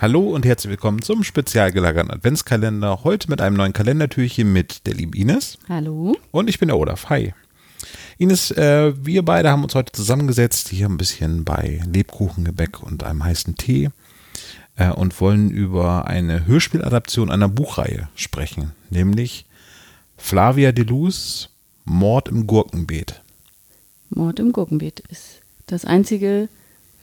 Hallo und herzlich willkommen zum spezial gelagerten Adventskalender. Heute mit einem neuen Kalendertürchen mit der lieben Ines. Hallo. Und ich bin der Olaf. Hi. Ines, äh, wir beide haben uns heute zusammengesetzt, hier ein bisschen bei Lebkuchengebäck und einem heißen Tee äh, und wollen über eine Hörspieladaption einer Buchreihe sprechen, nämlich Flavia Delus Mord im Gurkenbeet. Mord im Gurkenbeet ist das einzige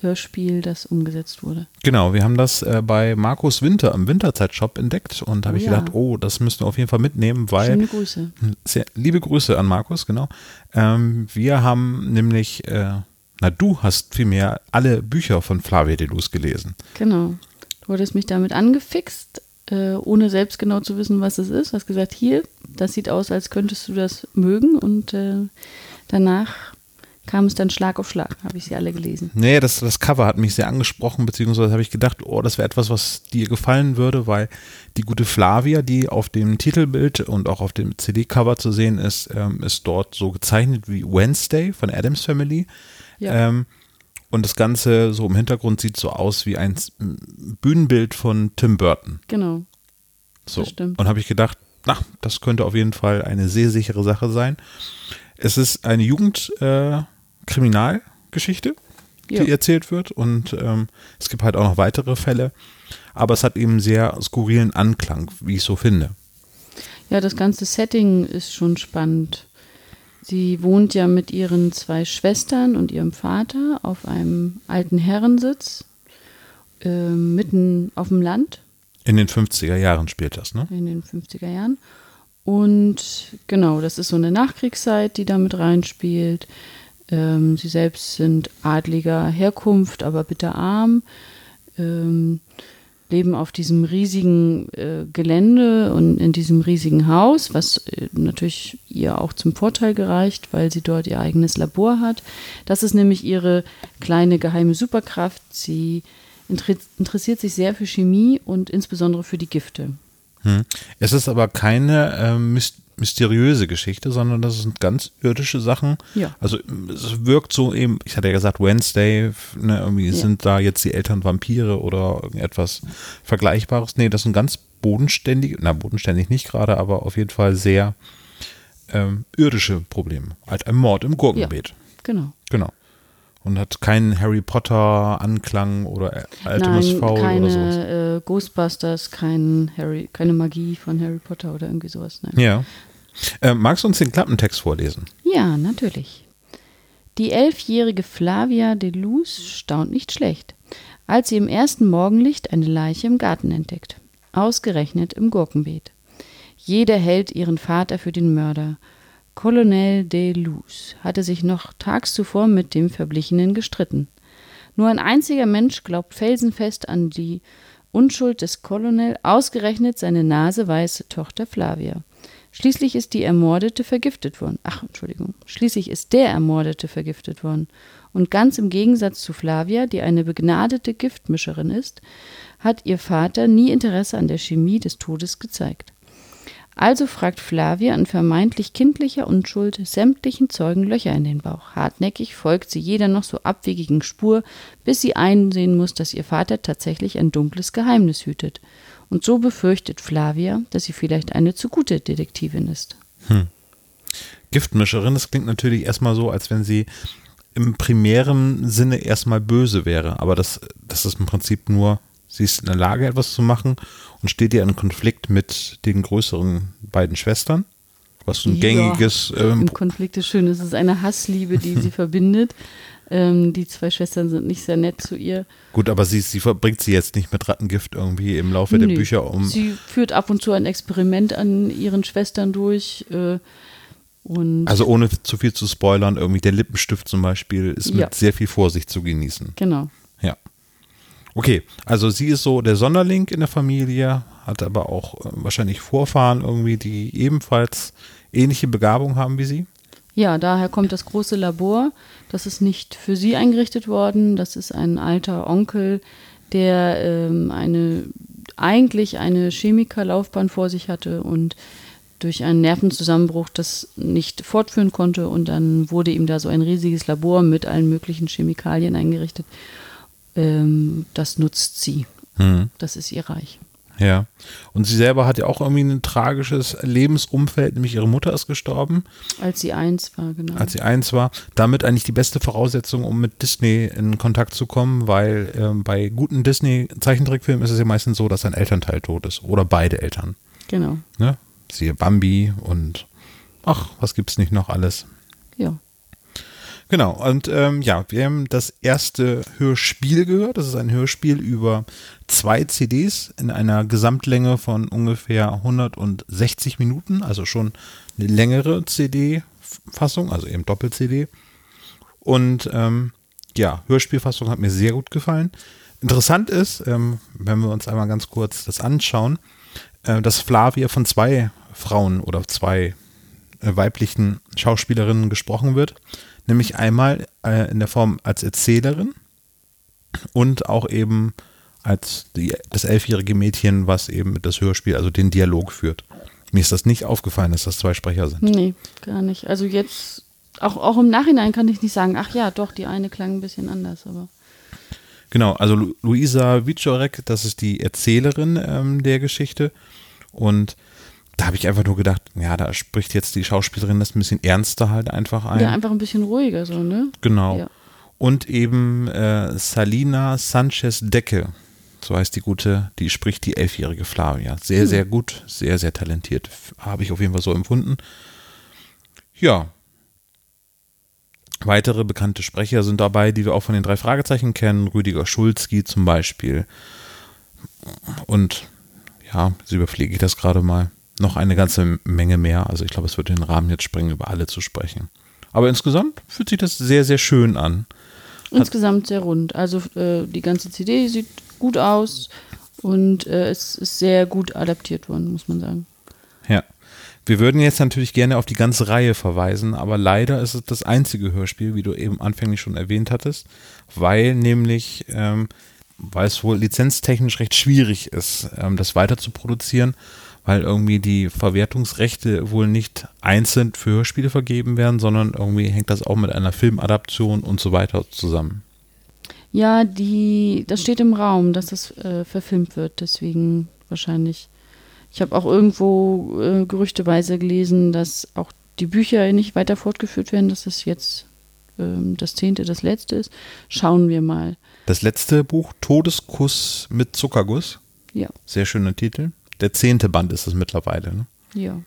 Hörspiel, das umgesetzt wurde. Genau, wir haben das äh, bei Markus Winter im Winterzeitshop entdeckt und da habe Oh ich ja. gedacht, oh, das müssten wir auf jeden Fall mitnehmen, weil Schöne Grüße. Sehr, liebe Grüße an Markus, genau. Ähm, wir haben nämlich, äh, na du hast vielmehr alle Bücher von Flavia Delus gelesen. Genau. Du hattest mich damit angefixt, äh, ohne selbst genau zu wissen, was es ist. Du hast gesagt, hier, das sieht aus, als könntest du das mögen. Und äh, danach kam es dann Schlag auf Schlag, habe ich sie alle gelesen. Nee, das, das Cover hat mich sehr angesprochen, beziehungsweise habe ich gedacht, oh, das wäre etwas, was dir gefallen würde, weil die gute Flavia, die auf dem Titelbild und auch auf dem CD-Cover zu sehen ist, ähm, ist dort so gezeichnet wie Wednesday von Adams Family. Ja. Ähm, und das Ganze so im Hintergrund sieht so aus wie ein Bühnenbild von Tim Burton. Genau. So. Das stimmt. Und habe ich gedacht, na, das könnte auf jeden Fall eine sehr sichere Sache sein. Es ist eine Jugendkriminalgeschichte, Ja. die erzählt wird. Und ähm, es gibt halt auch noch weitere Fälle. Aber es hat eben sehr skurrilen Anklang, wie ich so finde. Ja, das ganze Setting ist schon spannend. Sie wohnt ja mit ihren zwei Schwestern und ihrem Vater auf einem alten Herrensitz äh, mitten auf dem Land In den 50er Jahren spielt das, ne? in den 50er Jahren. Und genau, das ist so eine Nachkriegszeit, die da mit reinspielt. Ähm, sie selbst sind adliger Herkunft, aber bitterarm. Ähm, leben auf diesem riesigen äh, Gelände und in diesem riesigen Haus, was äh, natürlich ihr auch zum Vorteil gereicht, weil sie dort ihr eigenes Labor hat. Das ist nämlich ihre kleine geheime Superkraft. Sie inter interessiert sich sehr für Chemie und insbesondere für die Gifte. Hm. Es ist aber keine mys mysteriöse Geschichte, sondern das sind ganz irdische Sachen. Ja. Also es wirkt so eben, ich hatte ja gesagt, Wednesday, ne, irgendwie Ja. sind da jetzt die Eltern Vampire oder irgendetwas Vergleichbares. Nee, das sind ganz bodenständige, na bodenständig nicht gerade, aber auf jeden Fall sehr ähm, irdische Probleme. Halt ein Mord im Gurkenbeet. Genau. Genau. Und hat keinen Harry Potter Anklang oder Ultimus Nein, oder sowas. keine äh, Ghostbusters, kein Harry, keine Magie von Harry Potter oder irgendwie sowas. Nein. Ja. Äh, magst du uns den Klappentext vorlesen? Ja, natürlich. Die elfjährige Flavia de Luz staunt nicht schlecht, als sie im ersten Morgenlicht eine Leiche im Garten entdeckt. Ausgerechnet im Gurkenbeet. Jeder hält ihren Vater für den Mörder. Colonel de Luz hatte sich noch tags zuvor mit dem Verblichenen gestritten. Nur ein einziger Mensch glaubt felsenfest an die Unschuld des Colonel, ausgerechnet seine naseweiße Tochter Flavia. Schließlich ist die Ermordete vergiftet worden. Ach, Entschuldigung. Schließlich ist der Ermordete vergiftet worden. Und ganz im Gegensatz zu Flavia, die eine begnadete Giftmischerin ist, hat ihr Vater nie Interesse an der Chemie des Todes gezeigt. Also fragt Flavia in vermeintlich kindlicher Unschuld sämtlichen Zeugen Löcher in den Bauch. Hartnäckig folgt sie jeder noch so abwegigen Spur, bis sie einsehen muss, dass ihr Vater tatsächlich ein dunkles Geheimnis hütet. Und so befürchtet Flavia, dass sie vielleicht eine zu gute Detektivin ist. Giftmischerin, das klingt natürlich erstmal so, als wenn sie im primären Sinne erstmal böse wäre. Aber das, das ist im Prinzip nur, sie ist in der Lage, etwas zu machen und steht ja in Konflikt mit den größeren beiden Schwestern. Was ein Ja, gängiges ähm, Im Konflikt ist schön, es ist eine Hassliebe, die sie verbindet. Ähm, die zwei Schwestern sind nicht sehr nett zu ihr. Gut, aber sie, sie verbringt sie jetzt nicht mit Rattengift irgendwie im Laufe der Nö. Bücher um. Sie führt ab und zu ein Experiment an ihren Schwestern durch. Äh, und Also ohne zu viel zu spoilern, irgendwie der Lippenstift zum Beispiel ist mit Ja. sehr viel Vorsicht zu genießen. genau. Ja. Okay, also sie ist so der Sonderling in der Familie, hat aber auch äh, wahrscheinlich Vorfahren irgendwie, die ebenfalls ähnliche Begabung haben wie sie. Ja, daher kommt das große Labor. Das ist nicht für sie eingerichtet worden. Das ist ein alter Onkel, der ähm, eine eigentlich eine Chemikerlaufbahn vor sich hatte und durch einen Nervenzusammenbruch das nicht fortführen konnte und dann wurde ihm da so ein riesiges Labor mit allen möglichen Chemikalien eingerichtet. Ähm, das nutzt sie. Hm. Das ist ihr Reich. Ja. Und sie selber hat ja auch irgendwie ein tragisches Lebensumfeld, nämlich ihre Mutter ist gestorben. Als sie eins war, genau. Als sie eins war. Damit eigentlich die beste Voraussetzung, um mit Disney in Kontakt zu kommen, weil ähm, bei guten Disney-Zeichentrickfilmen ist es ja meistens so, dass ein Elternteil tot ist. Oder beide Eltern. Genau. Ne? Siehe Bambi und ach, was gibt's nicht noch alles? Ja. Genau, und ähm, ja, wir haben das erste Hörspiel gehört. Das ist ein Hörspiel über zwei CDs in einer Gesamtlänge von ungefähr 160 Minuten, also schon eine längere CD-Fassung, also eben Doppel-CD. Und ähm, ja, Hörspielfassung hat mir sehr gut gefallen. Interessant ist, ähm, wenn wir uns einmal ganz kurz das anschauen, äh, dass Flavia von zwei Frauen oder zwei äh, weiblichen Schauspielerinnen gesprochen wird nämlich einmal äh, in der Form als Erzählerin und auch eben als die, das elfjährige Mädchen, was eben das Hörspiel, also den Dialog führt. Mir ist das nicht aufgefallen, dass das zwei Sprecher sind. Nee, gar nicht. Also jetzt, auch, auch im Nachhinein kann ich nicht sagen, ach ja, doch, die eine klang ein bisschen anders, aber. Genau, also Lu Luisa Wiczorek, das ist die Erzählerin ähm, der Geschichte. Und da habe ich einfach nur gedacht, ja, da spricht jetzt die Schauspielerin das ein bisschen ernster halt einfach ein. Ja, einfach ein bisschen ruhiger so, ne? Genau. Ja. Und eben äh, Salina Sanchez Decke, so heißt die gute, die spricht die elfjährige Flavia. Sehr, Hm. sehr gut, sehr, sehr talentiert. Habe ich auf jeden Fall so empfunden. Ja. Weitere bekannte Sprecher sind dabei, die wir auch von den drei Fragezeichen kennen. Rüdiger Schulzki zum Beispiel. Und ja, so überfliege ich das gerade mal. Noch eine ganze Menge mehr. Also ich glaube, es wird den Rahmen jetzt sprengen, über alle zu sprechen. Aber insgesamt fühlt sich das sehr, sehr schön an. Insgesamt sehr rund. Also äh, die ganze CD sieht gut aus und äh, es ist sehr gut adaptiert worden, muss man sagen. Ja. Wir würden jetzt natürlich gerne auf die ganze Reihe verweisen, aber leider ist es das einzige Hörspiel, wie du eben anfänglich schon erwähnt hattest, weil nämlich, ähm, weil es wohl lizenztechnisch recht schwierig ist, ähm, das weiter zu produzieren, weil irgendwie die Verwertungsrechte wohl nicht einzeln für Hörspiele vergeben werden, sondern irgendwie hängt das auch mit einer Filmadaption und so weiter zusammen. Ja, die, das steht im Raum, dass das äh, verfilmt wird, deswegen wahrscheinlich. Ich habe auch irgendwo äh, gerüchteweise gelesen, dass auch die Bücher nicht weiter fortgeführt werden, dass das jetzt ähm, das zehnte, das letzte ist. Schauen wir mal. Das letzte Buch, Todeskuss mit Zuckerguss, Ja, sehr schöner Titel. Der zehnte Band ist es mittlerweile. Ne? ja.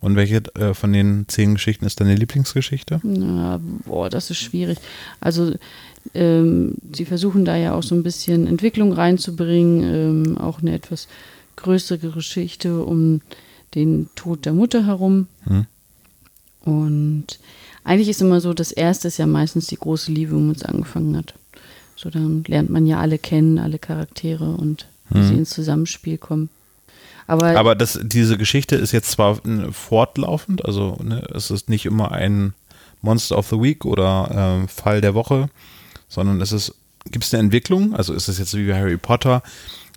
Und welche äh, von den zehn Geschichten ist deine Lieblingsgeschichte? Na, boah, das ist schwierig. Also ähm, sie versuchen da ja auch so ein bisschen Entwicklung reinzubringen, ähm, auch eine etwas größere Geschichte um den Tod der Mutter herum. Hm. Und eigentlich ist immer so, das erste ist ja meistens die große Liebe, womit es angefangen hat. So dann lernt man ja alle kennen, alle Charaktere und wie Hm. sie ins Zusammenspiel kommen. Aber, Aber das, diese Geschichte ist jetzt zwar äh, fortlaufend, also ne, es ist nicht immer ein Monster of the Week oder äh, Fall der Woche, sondern es ist, gibt es eine Entwicklung, also ist es jetzt wie bei Harry Potter,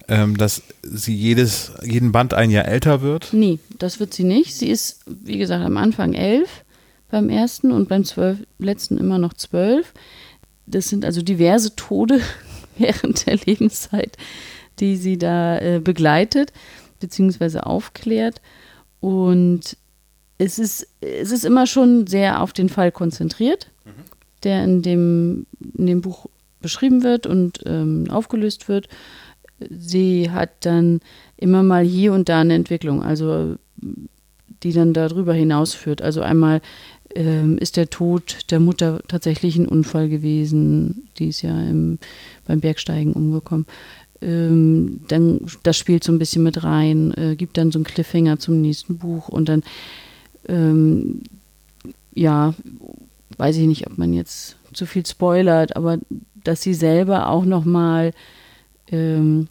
ähm, dass sie jedes, jeden Band ein Jahr älter wird. Nee, das wird sie nicht. Sie ist, wie gesagt, am Anfang elf beim ersten und beim zwölf, letzten immer noch zwölf. Das sind also diverse Tode während der Lebenszeit, die sie da äh, begleitet bzw. aufklärt. Und es ist, es ist immer schon sehr auf den Fall konzentriert, der in dem, in dem Buch beschrieben wird und ähm, aufgelöst wird. Sie hat dann immer mal hier und da eine Entwicklung, also die dann darüber hinausführt. Also einmal ähm, ist der Tod der Mutter tatsächlich ein Unfall gewesen, die ist ja im, beim Bergsteigen umgekommen. Ähm, dann das spielt so ein bisschen mit rein, äh, gibt dann so einen Cliffhanger zum nächsten Buch und dann ähm, ja, weiß ich nicht, ob man jetzt zu viel spoilert, aber dass sie selber auch noch mal ähm,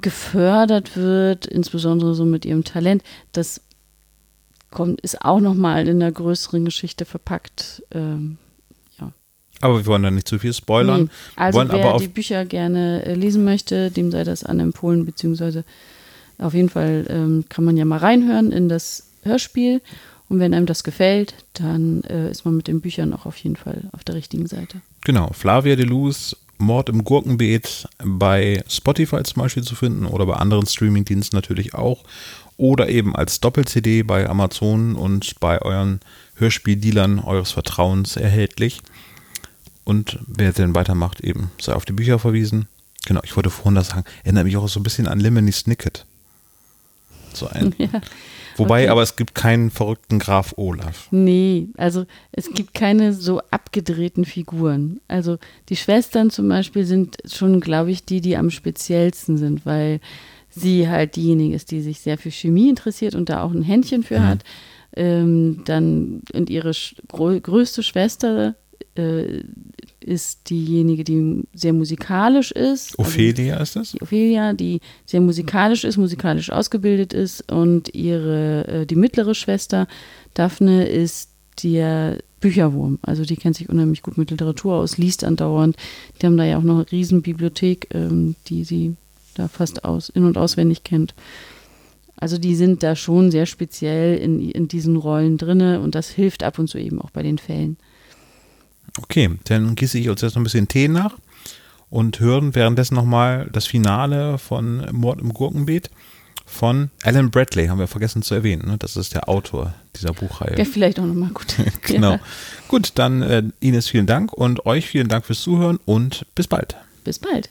gefördert wird, insbesondere so mit ihrem Talent, das kommt, ist auch nochmal in einer größeren Geschichte verpackt. Ähm. Aber wir wollen da nicht zu viel spoilern. Nee. Also wollen wer die Bücher gerne äh, lesen möchte, dem sei das anempfohlen, beziehungsweise auf jeden Fall ähm, kann man ja mal reinhören in das Hörspiel. Und wenn einem das gefällt, dann äh, ist man mit den Büchern auch auf jeden Fall auf der richtigen Seite. Genau, Flavia Deluz, Mord im Gurkenbeet bei Spotify zum Beispiel zu finden oder bei anderen Streamingdiensten natürlich auch. Oder eben als Doppel-CD bei Amazon und bei euren Hörspieldealern eures Vertrauens erhältlich. Und wer denn weitermacht, eben sei auf die Bücher verwiesen. Genau, ich wollte vorhin das sagen, erinnert mich auch so ein bisschen an Lemony Snicket. So ein. Ja. Wobei, Okay. aber es gibt keinen verrückten Graf Olaf. Nee, also es gibt keine so abgedrehten Figuren. Also die Schwestern zum Beispiel sind schon, glaube ich, die, die am speziellsten sind, weil sie halt diejenige ist, die sich sehr für Chemie interessiert und da auch ein Händchen für hat. Ähm, dann und ihre größte Schwester äh, ist diejenige, die sehr musikalisch ist. Also Ophelia ist das? die Ophelia, die sehr musikalisch ist, musikalisch ausgebildet ist und ihre, äh, die mittlere Schwester Daphne ist der Bücherwurm. Also die kennt sich unheimlich gut mit Literatur aus, liest andauernd. Die haben da ja auch noch eine Riesenbibliothek, ähm, die sie da fast aus, in- und auswendig kennt. Also die sind da schon sehr speziell in, in diesen Rollen drinne und das hilft ab und zu eben auch bei den Fällen. Okay, dann gieße ich uns jetzt noch ein bisschen Tee nach und hören währenddessen nochmal das Finale von Mord im Gurkenbeet von Alan Bradley, haben wir vergessen zu erwähnen. Ne? Das ist der Autor dieser Buchreihe. Ja, vielleicht auch nochmal gut. genau. Ja, Gut, dann äh, Ines vielen Dank und euch vielen Dank fürs Zuhören und bis bald. bis bald.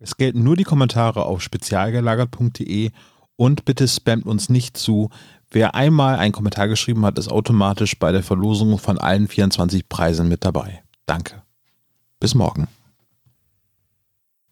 Es gelten nur die Kommentare auf spezialgelagert.de und bitte spammt uns nicht zu. Wer einmal einen Kommentar geschrieben hat, ist automatisch bei der Verlosung von allen 24 Preisen mit dabei. Danke. bis morgen.